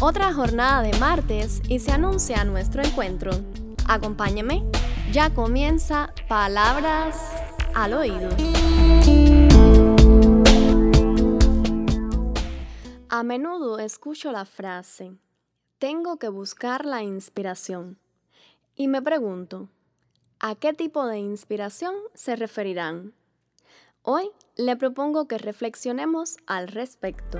Otra jornada de martes y se anuncia nuestro encuentro. Acompáñeme, ya comienza Palabras al Oído. A menudo escucho la frase, tengo que buscar la inspiración. Y me pregunto, ¿a qué tipo de inspiración se referirán? Hoy le propongo que reflexionemos al respecto.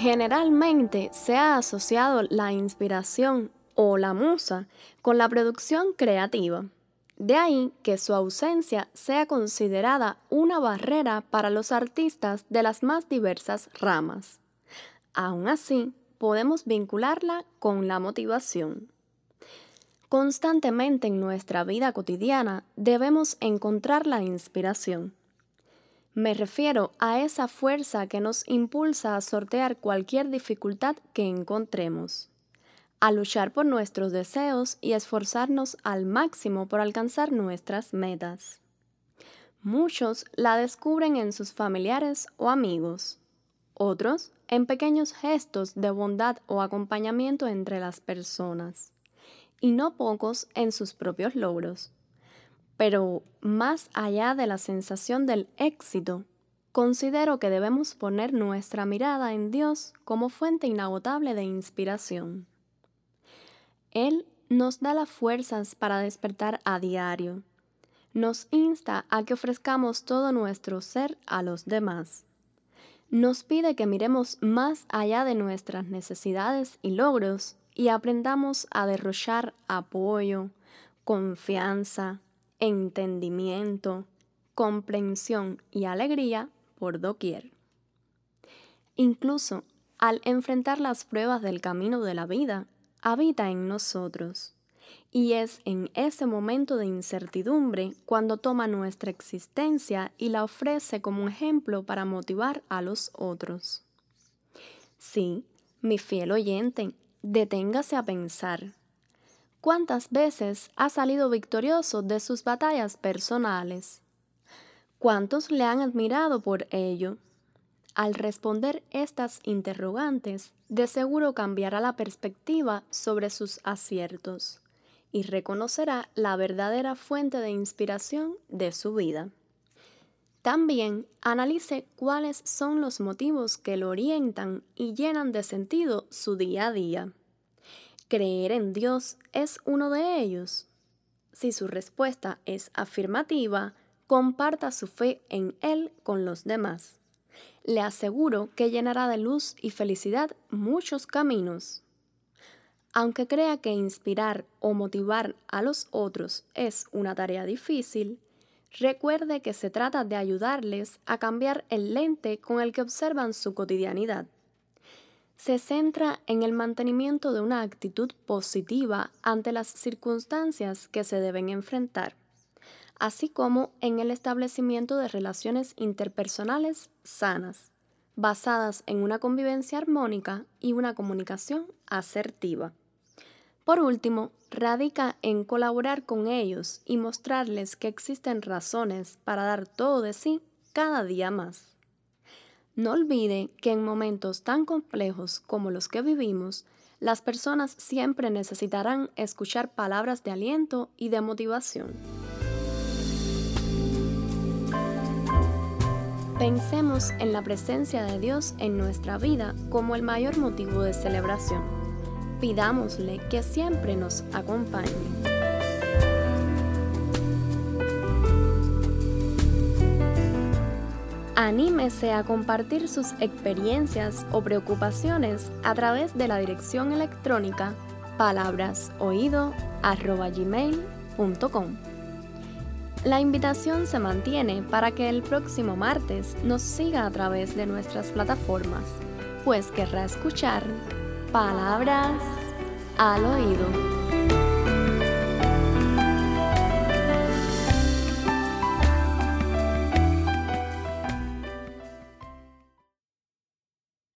Generalmente se ha asociado la inspiración o la musa con la producción creativa. De ahí que su ausencia sea considerada una barrera para los artistas de las más diversas ramas. Aún así, podemos vincularla con la motivación. Constantemente en nuestra vida cotidiana debemos encontrar la inspiración. Me refiero a esa fuerza que nos impulsa a sortear cualquier dificultad que encontremos a luchar por nuestros deseos y esforzarnos al máximo por alcanzar nuestras metas. Muchos la descubren en sus familiares o amigos, otros en pequeños gestos de bondad o acompañamiento entre las personas, y no pocos en sus propios logros. Pero más allá de la sensación del éxito, considero que debemos poner nuestra mirada en Dios como fuente inagotable de inspiración. Él nos da las fuerzas para despertar a diario. Nos insta a que ofrezcamos todo nuestro ser a los demás. Nos pide que miremos más allá de nuestras necesidades y logros y aprendamos a derrochar apoyo, confianza, entendimiento, comprensión y alegría por doquier. Incluso al enfrentar las pruebas del camino de la vida, habita en nosotros. Y es en ese momento de incertidumbre cuando toma nuestra existencia y la ofrece como ejemplo para motivar a los otros. Sí, mi fiel oyente, deténgase a pensar. ¿Cuántas veces ha salido victorioso de sus batallas personales? ¿Cuántos le han admirado por ello? Al responder estas interrogantes, de seguro cambiará la perspectiva sobre sus aciertos y reconocerá la verdadera fuente de inspiración de su vida. También analice cuáles son los motivos que lo orientan y llenan de sentido su día a día. ¿Creer en Dios es uno de ellos? Si su respuesta es afirmativa, comparta su fe en Él con los demás le aseguro que llenará de luz y felicidad muchos caminos. Aunque crea que inspirar o motivar a los otros es una tarea difícil, recuerde que se trata de ayudarles a cambiar el lente con el que observan su cotidianidad. Se centra en el mantenimiento de una actitud positiva ante las circunstancias que se deben enfrentar así como en el establecimiento de relaciones interpersonales sanas, basadas en una convivencia armónica y una comunicación asertiva. Por último, radica en colaborar con ellos y mostrarles que existen razones para dar todo de sí cada día más. No olvide que en momentos tan complejos como los que vivimos, las personas siempre necesitarán escuchar palabras de aliento y de motivación. Pensemos en la presencia de Dios en nuestra vida como el mayor motivo de celebración. Pidámosle que siempre nos acompañe. Anímese a compartir sus experiencias o preocupaciones a través de la dirección electrónica palabrasoído.gmail.com la invitación se mantiene para que el próximo martes nos siga a través de nuestras plataformas, pues querrá escuchar palabras al oído.